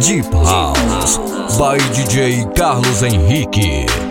Deep House by DJ Carlos Henrique.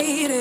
Overrated.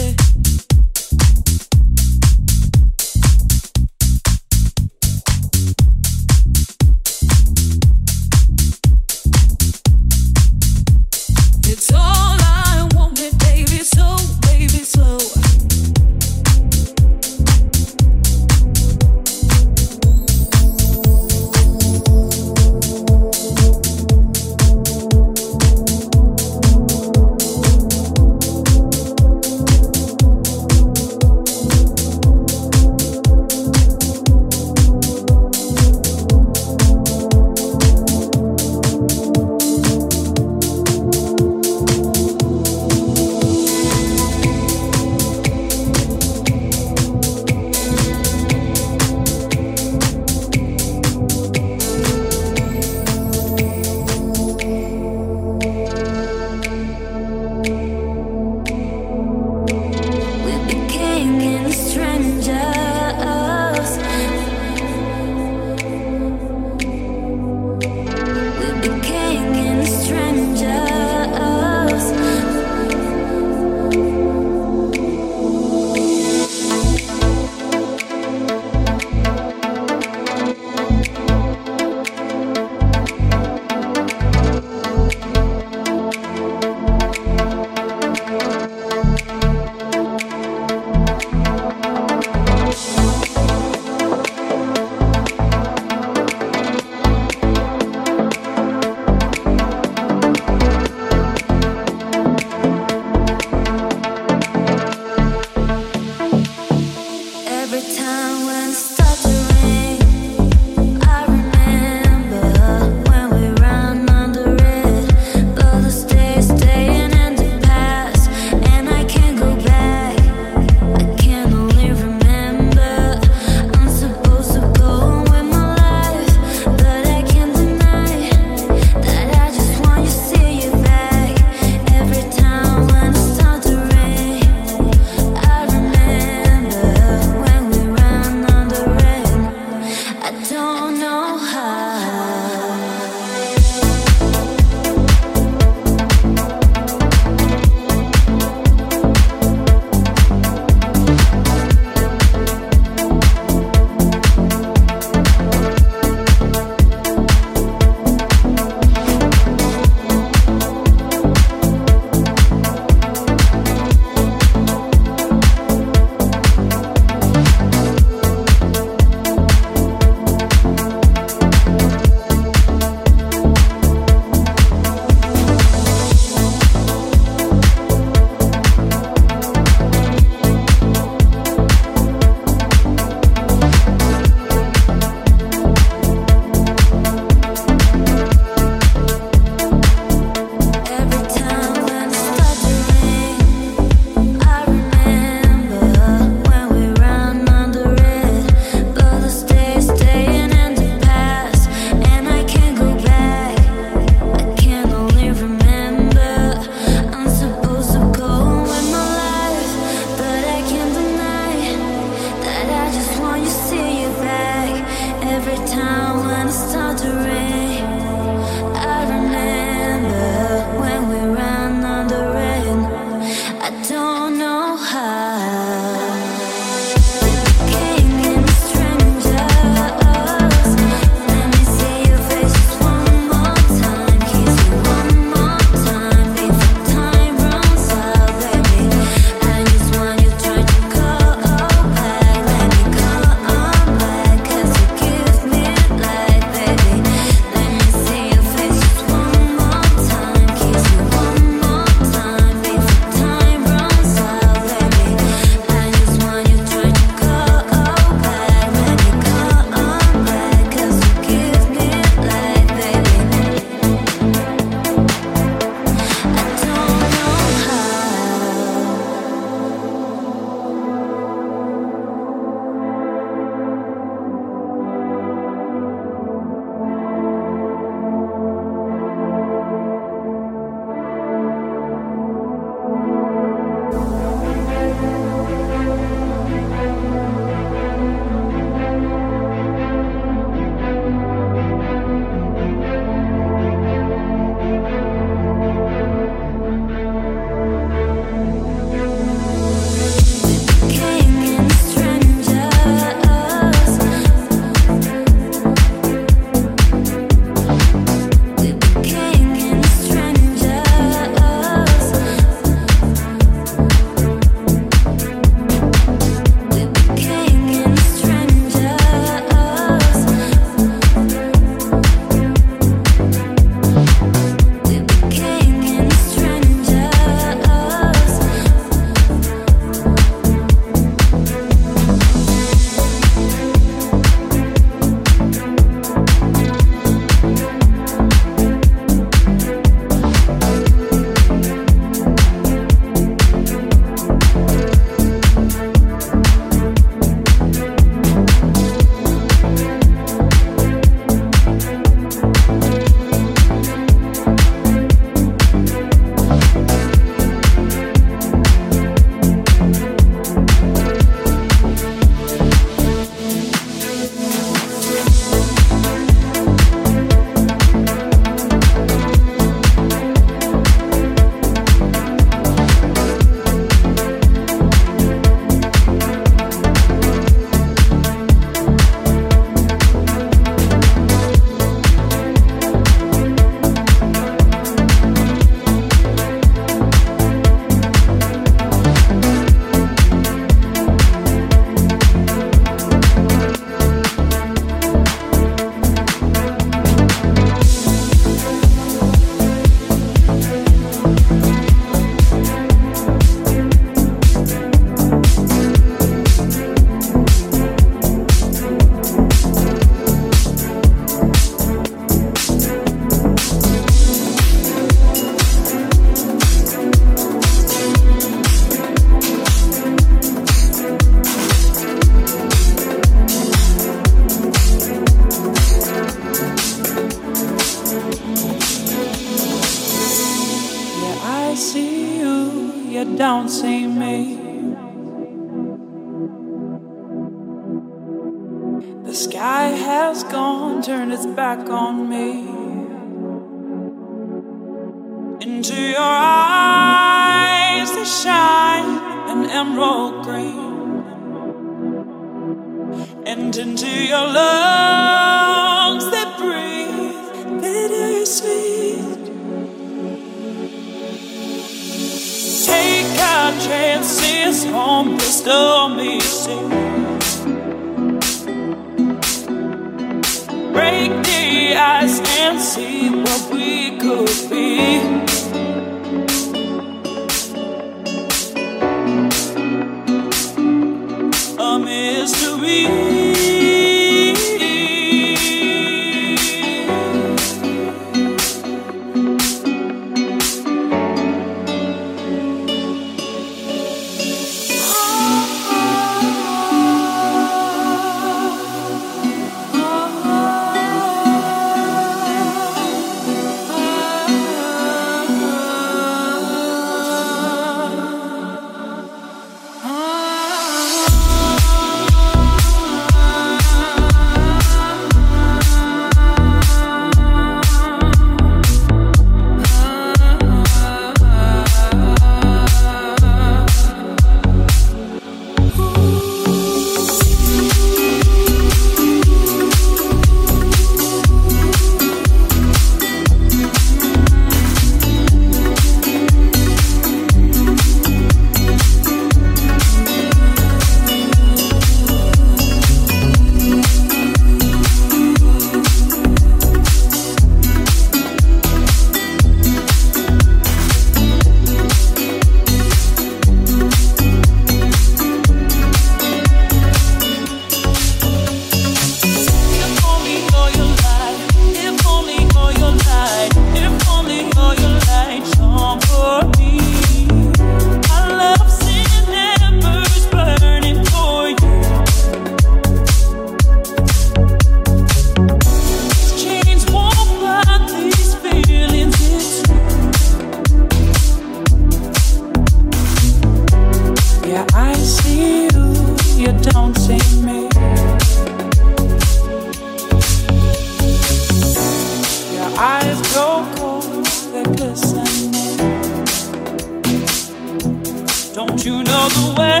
You know the way?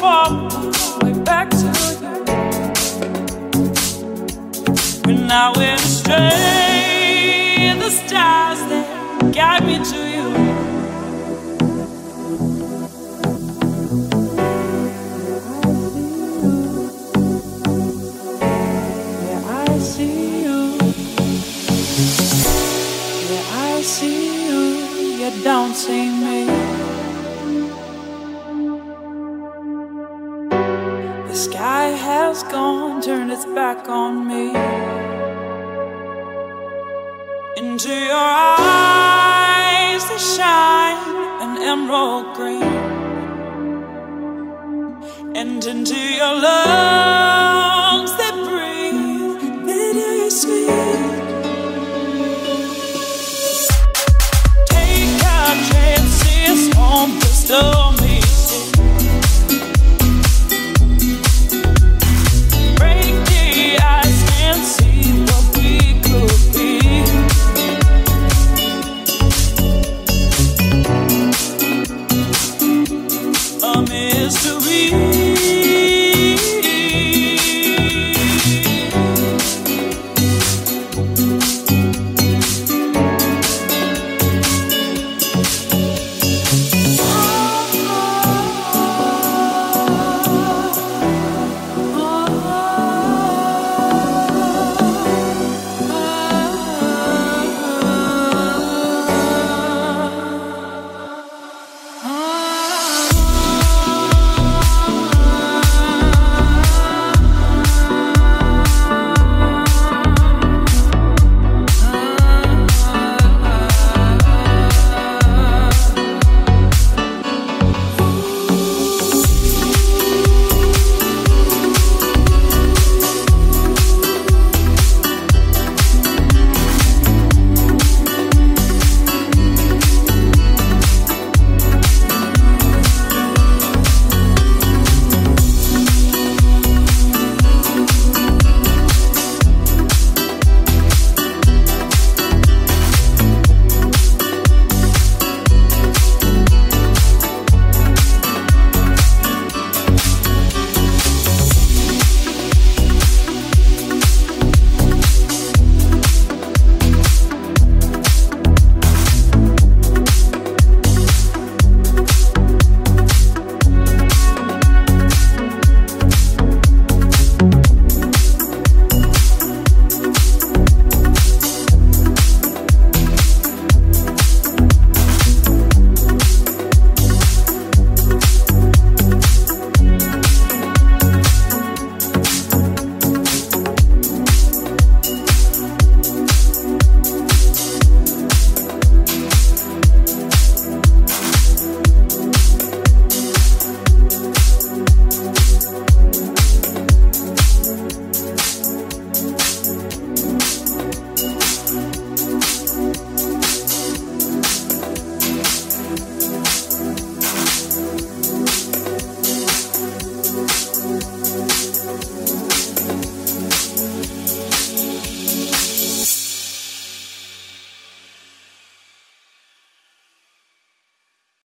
Fall way back to you. When I went astray, the stars that guide me to you. Yeah, I see you. Yeah, I see you. You don't see. Turn its back on me. Into your eyes they shine an emerald green, and into your lungs they breathe bitter sweet. Take our chances on the stone.